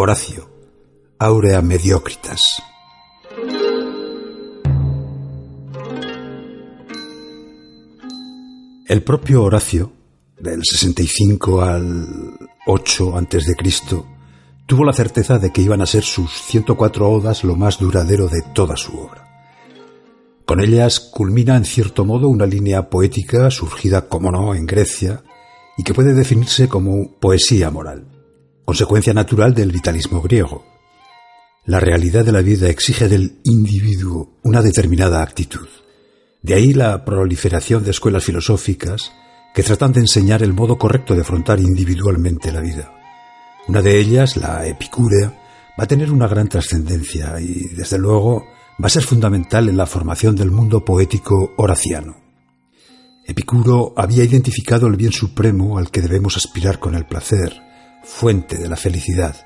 Horacio, Aurea Mediocritas. El propio Horacio, del 65 al 8 antes de Cristo, tuvo la certeza de que iban a ser sus 104 odas lo más duradero de toda su obra. Con ellas culmina en cierto modo una línea poética surgida, como no, en Grecia, y que puede definirse como poesía moral consecuencia natural del vitalismo griego. La realidad de la vida exige del individuo una determinada actitud. De ahí la proliferación de escuelas filosóficas que tratan de enseñar el modo correcto de afrontar individualmente la vida. Una de ellas, la epicúrea, va a tener una gran trascendencia y, desde luego, va a ser fundamental en la formación del mundo poético horaciano. Epicuro había identificado el bien supremo al que debemos aspirar con el placer, fuente de la felicidad.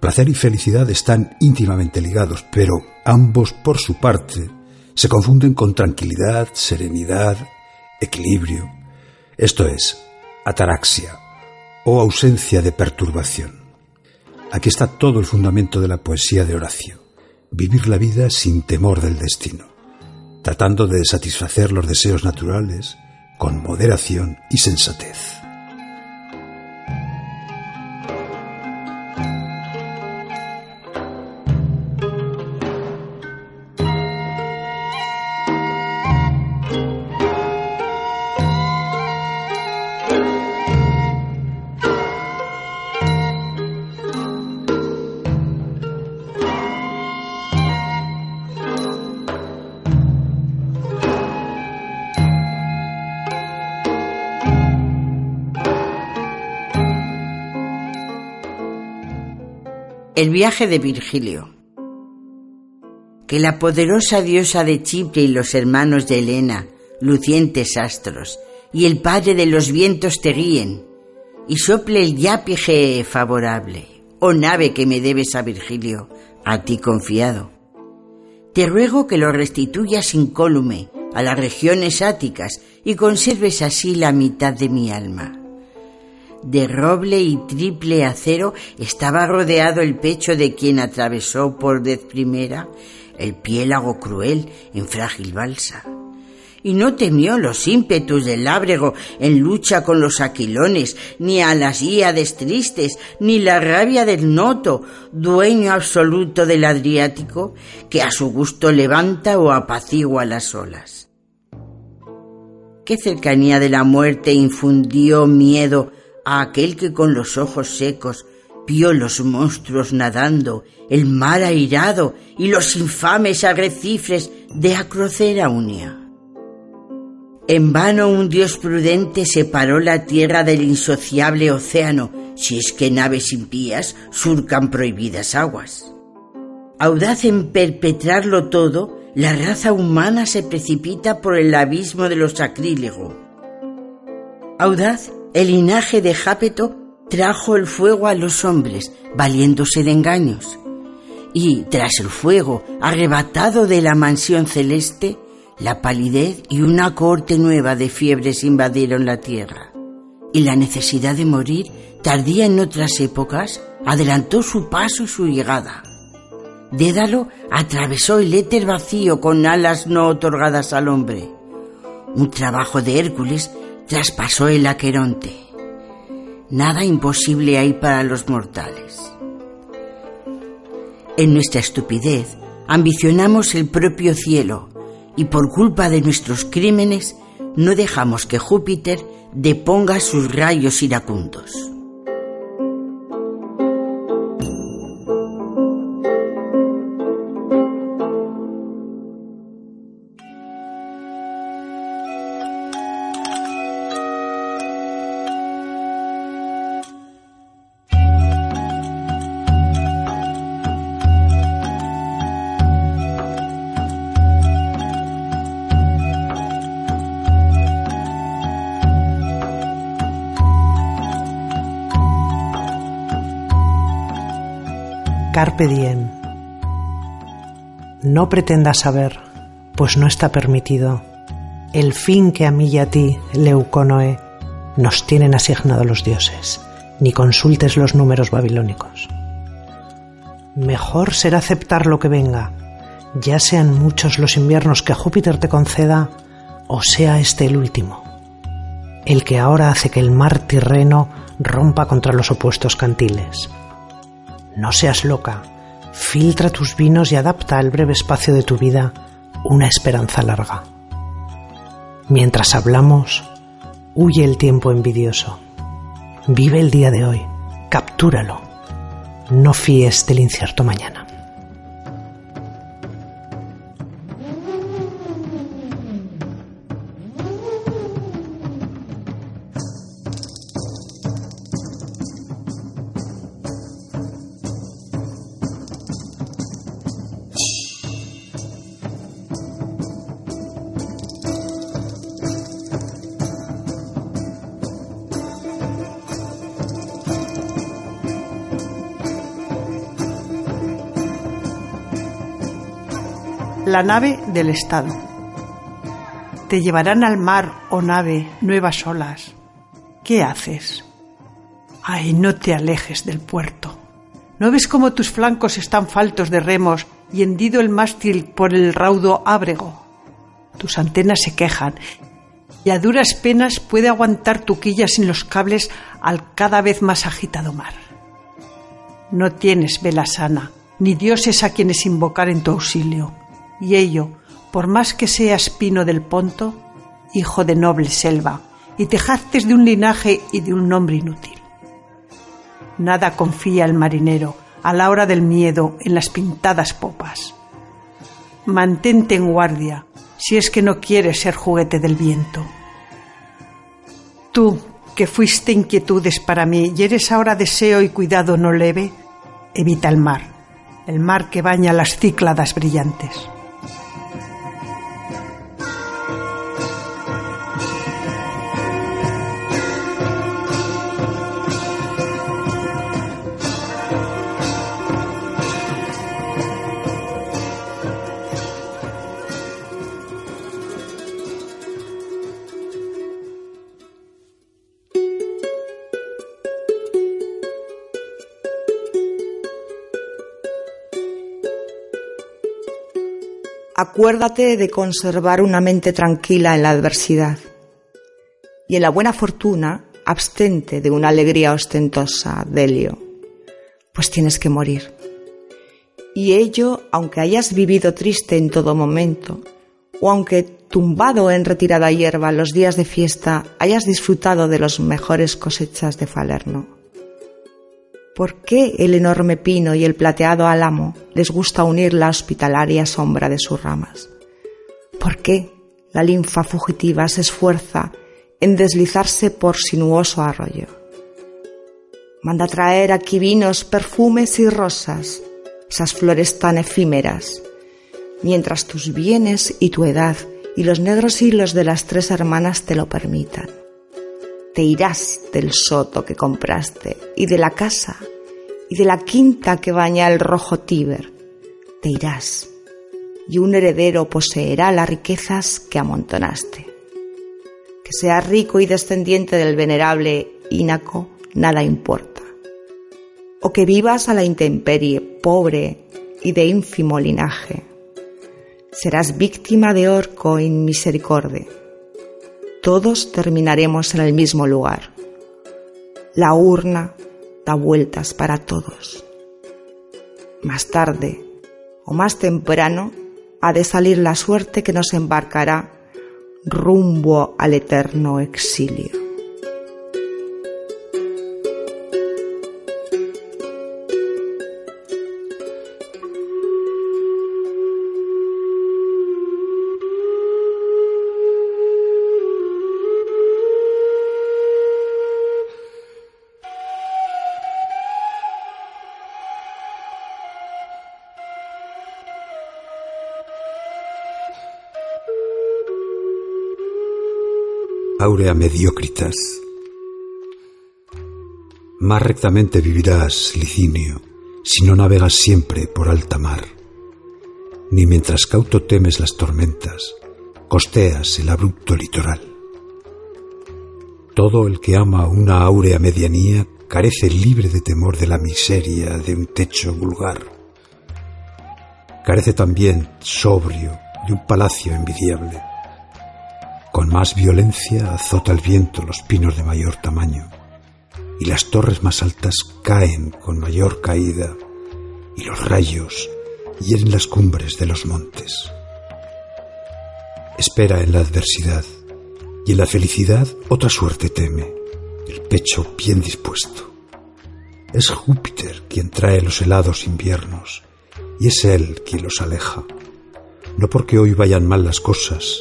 Placer y felicidad están íntimamente ligados, pero ambos, por su parte, se confunden con tranquilidad, serenidad, equilibrio. Esto es, ataraxia o ausencia de perturbación. Aquí está todo el fundamento de la poesía de Horacio. Vivir la vida sin temor del destino, tratando de satisfacer los deseos naturales con moderación y sensatez. El viaje de Virgilio. Que la poderosa diosa de Chipre y los hermanos de Helena, lucientes astros, y el padre de los vientos te guíen, y sople el yapige favorable, oh nave que me debes a Virgilio, a ti confiado. Te ruego que lo restituyas incólume a las regiones áticas y conserves así la mitad de mi alma de roble y triple acero estaba rodeado el pecho de quien atravesó por vez primera el piélago cruel en frágil balsa. Y no temió los ímpetus del lábrego en lucha con los aquilones, ni a las íades tristes, ni la rabia del noto, dueño absoluto del Adriático, que a su gusto levanta o apacigua las olas. ¿Qué cercanía de la muerte infundió miedo a aquel que con los ojos secos vio los monstruos nadando, el mar airado y los infames arrecifes de Acrocera unia. En vano un dios prudente separó la tierra del insociable océano, si es que naves impías surcan prohibidas aguas. Audaz en perpetrarlo todo, la raza humana se precipita por el abismo de los sacrílegos. Audaz el linaje de Jápeto trajo el fuego a los hombres, valiéndose de engaños. Y tras el fuego, arrebatado de la mansión celeste, la palidez y una corte nueva de fiebres invadieron la tierra. Y la necesidad de morir, tardía en otras épocas, adelantó su paso y su llegada. Dédalo atravesó el éter vacío con alas no otorgadas al hombre. Un trabajo de Hércules traspasó el Aqueronte. Nada imposible hay para los mortales. En nuestra estupidez ambicionamos el propio cielo y por culpa de nuestros crímenes no dejamos que Júpiter deponga sus rayos iracundos. Carpe diem. No pretendas saber, pues no está permitido, el fin que a mí y a ti, Leuconoe, nos tienen asignado los dioses, ni consultes los números babilónicos. Mejor será aceptar lo que venga, ya sean muchos los inviernos que Júpiter te conceda, o sea este el último, el que ahora hace que el mar Tirreno rompa contra los opuestos cantiles no seas loca. Filtra tus vinos y adapta al breve espacio de tu vida una esperanza larga. Mientras hablamos, huye el tiempo envidioso. Vive el día de hoy, captúralo. No fíes del incierto mañana. La nave del Estado. Te llevarán al mar, oh nave, nuevas olas. ¿Qué haces? Ay, no te alejes del puerto. ¿No ves cómo tus flancos están faltos de remos y hendido el mástil por el raudo ábrego? Tus antenas se quejan y a duras penas puede aguantar tu quilla sin los cables al cada vez más agitado mar. No tienes vela sana, ni dioses a quienes invocar en tu auxilio y ello, por más que seas pino del Ponto, hijo de noble selva, y te jactes de un linaje y de un nombre inútil. Nada confía el marinero a la hora del miedo en las pintadas popas. Mantente en guardia si es que no quieres ser juguete del viento. Tú, que fuiste inquietudes para mí y eres ahora deseo y cuidado no leve, evita el mar, el mar que baña las cícladas brillantes. Acuérdate de conservar una mente tranquila en la adversidad. Y en la buena fortuna, abstente de una alegría ostentosa, Delio, pues tienes que morir. Y ello, aunque hayas vivido triste en todo momento, o aunque tumbado en retirada hierba los días de fiesta hayas disfrutado de los mejores cosechas de Falerno. ¿Por qué el enorme pino y el plateado álamo les gusta unir la hospitalaria sombra de sus ramas? ¿Por qué la linfa fugitiva se esfuerza en deslizarse por sinuoso arroyo? Manda traer aquí vinos, perfumes y rosas, esas flores tan efímeras, mientras tus bienes y tu edad y los negros hilos de las tres hermanas te lo permitan te irás del soto que compraste y de la casa y de la quinta que baña el rojo Tíber. Te irás y un heredero poseerá las riquezas que amontonaste. Que seas rico y descendiente del venerable Ínaco, nada importa. O que vivas a la intemperie, pobre y de ínfimo linaje. Serás víctima de orco inmisericorde todos terminaremos en el mismo lugar. La urna da vueltas para todos. Más tarde o más temprano ha de salir la suerte que nos embarcará rumbo al eterno exilio. Aurea mediocritas. Más rectamente vivirás, Licinio, si no navegas siempre por alta mar, ni mientras cauto temes las tormentas, costeas el abrupto litoral. Todo el que ama una áurea medianía carece libre de temor de la miseria de un techo vulgar. Carece también, sobrio, de un palacio envidiable con más violencia azota el viento los pinos de mayor tamaño, y las torres más altas caen con mayor caída, y los rayos hieren las cumbres de los montes. Espera en la adversidad, y en la felicidad otra suerte teme, el pecho bien dispuesto. Es Júpiter quien trae los helados inviernos, y es él quien los aleja, no porque hoy vayan mal las cosas,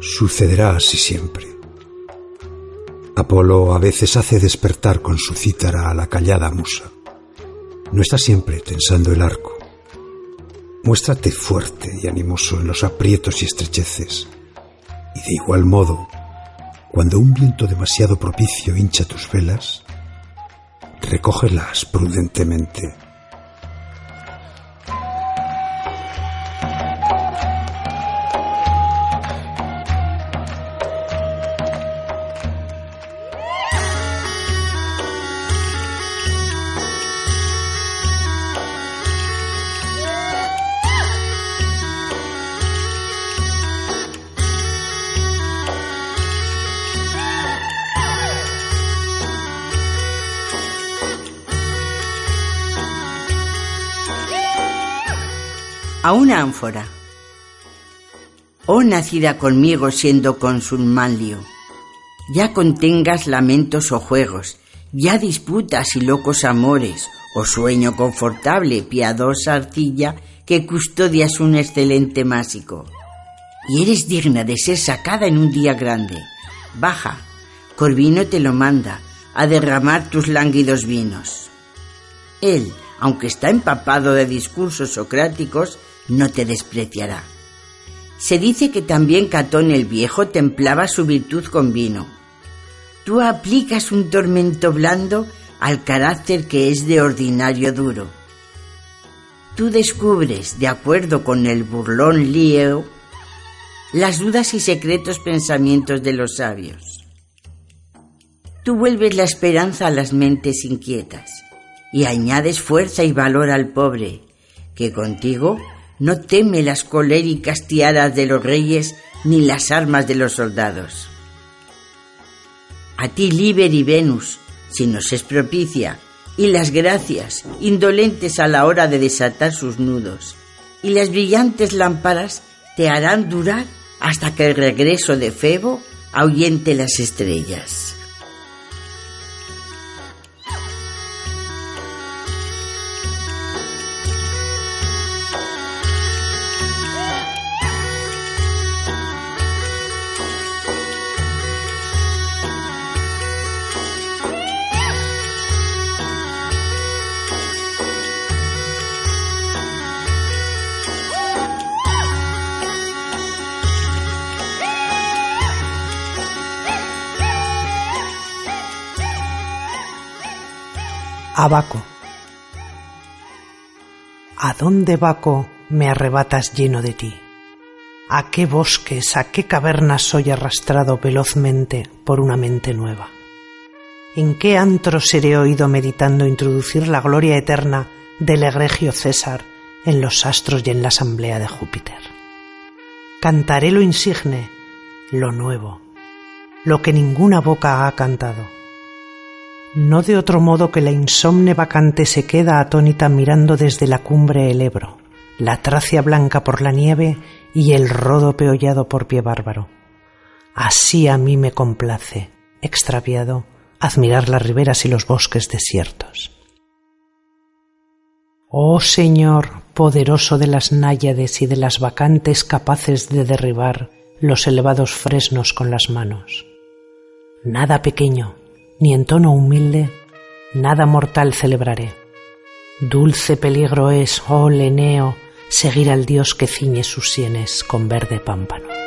sucederá así siempre. Apolo a veces hace despertar con su cítara a la callada musa. No está siempre tensando el arco. Muéstrate fuerte y animoso en los aprietos y estrecheces. Y de igual modo, cuando un viento demasiado propicio hincha tus velas, recógelas prudentemente a una ánfora. Oh nacida conmigo siendo cónsul Manlio, ya contengas lamentos o juegos, ya disputas y locos amores, o sueño confortable, piadosa arcilla que custodias un excelente másico. Y eres digna de ser sacada en un día grande. Baja, Corvino te lo manda, a derramar tus lánguidos vinos. Él, aunque está empapado de discursos socráticos, no te despreciará. Se dice que también Catón el Viejo templaba su virtud con vino. Tú aplicas un tormento blando al carácter que es de ordinario duro. Tú descubres, de acuerdo con el burlón Lieo, las dudas y secretos pensamientos de los sabios. Tú vuelves la esperanza a las mentes inquietas y añades fuerza y valor al pobre, que contigo no teme las coléricas tiaras de los reyes ni las armas de los soldados. A ti, Liber y Venus, si nos es propicia, y las gracias, indolentes a la hora de desatar sus nudos, y las brillantes lámparas te harán durar hasta que el regreso de Febo ahuyente las estrellas. Abaco. ¿A dónde, Baco, me arrebatas lleno de ti? ¿A qué bosques, a qué cavernas soy arrastrado velozmente por una mente nueva? ¿En qué antro seré oído meditando introducir la gloria eterna del egregio César en los astros y en la asamblea de Júpiter? Cantaré lo insigne, lo nuevo, lo que ninguna boca ha cantado no de otro modo que la insomne vacante se queda atónita mirando desde la cumbre el Ebro, la Tracia blanca por la nieve y el rodo peollado por pie bárbaro. Así a mí me complace, extraviado, admirar las riberas y los bosques desiertos. Oh Señor, poderoso de las náyades y de las vacantes capaces de derribar los elevados fresnos con las manos. Nada pequeño, ni en tono humilde, nada mortal celebraré. Dulce peligro es, oh Leneo, seguir al Dios que ciñe sus sienes con verde pámpano.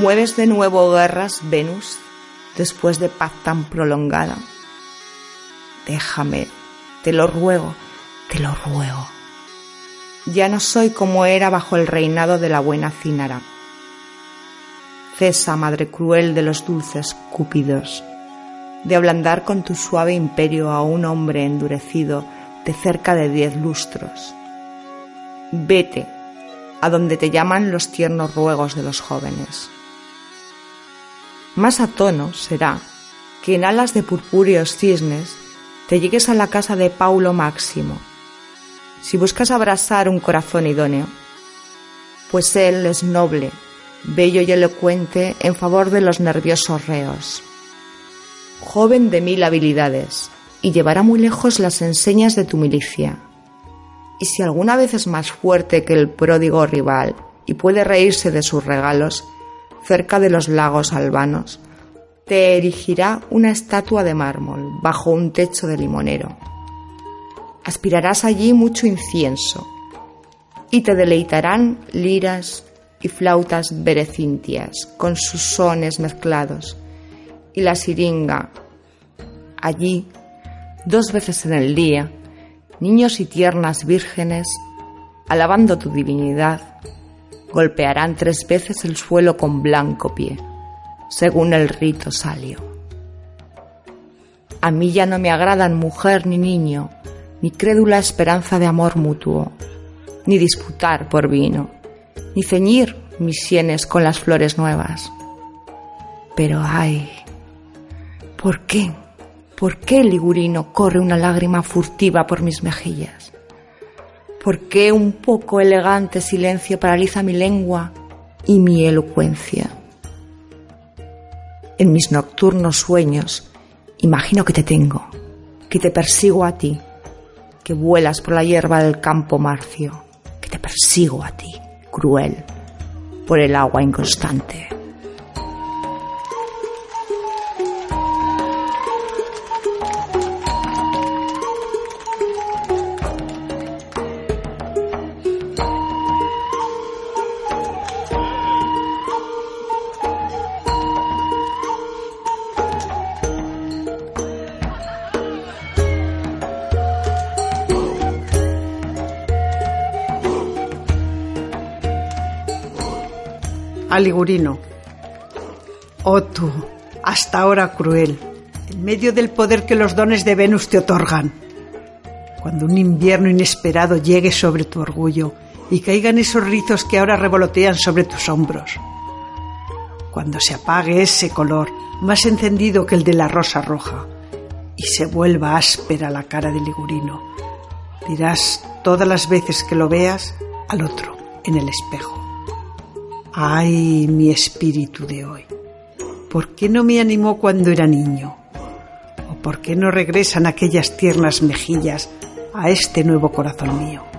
¿Mueves de nuevo guerras, Venus, después de paz tan prolongada? Déjame, te lo ruego, te lo ruego. Ya no soy como era bajo el reinado de la buena Cínara. Cesa, madre cruel de los dulces cúpidos, de ablandar con tu suave imperio a un hombre endurecido de cerca de diez lustros. Vete a donde te llaman los tiernos ruegos de los jóvenes. Más a será que en alas de purpúreos cisnes te llegues a la casa de Paulo Máximo, si buscas abrazar un corazón idóneo, pues él es noble, bello y elocuente en favor de los nerviosos reos. Joven de mil habilidades, y llevará muy lejos las enseñas de tu milicia. Y si alguna vez es más fuerte que el pródigo rival y puede reírse de sus regalos, cerca de los lagos albanos, te erigirá una estatua de mármol bajo un techo de limonero. Aspirarás allí mucho incienso y te deleitarán liras y flautas berecintias con sus sones mezclados y la siringa. Allí, dos veces en el día, niños y tiernas vírgenes, alabando tu divinidad, golpearán tres veces el suelo con blanco pie, según el rito salio. A mí ya no me agradan mujer ni niño, ni crédula esperanza de amor mutuo, ni disputar por vino, ni ceñir mis sienes con las flores nuevas. Pero ay, ¿por qué? ¿Por qué, Ligurino, corre una lágrima furtiva por mis mejillas? ¿Por qué un poco elegante silencio paraliza mi lengua y mi elocuencia? En mis nocturnos sueños imagino que te tengo, que te persigo a ti, que vuelas por la hierba del campo marcio, que te persigo a ti, cruel, por el agua inconstante. Aligurino. Oh tú, hasta ahora cruel, en medio del poder que los dones de Venus te otorgan. Cuando un invierno inesperado llegue sobre tu orgullo y caigan esos rizos que ahora revolotean sobre tus hombros. Cuando se apague ese color, más encendido que el de la rosa roja, y se vuelva áspera la cara de Ligurino, dirás todas las veces que lo veas al otro en el espejo. Ay, mi espíritu de hoy. ¿Por qué no me animó cuando era niño? ¿O por qué no regresan aquellas tiernas mejillas a este nuevo corazón mío?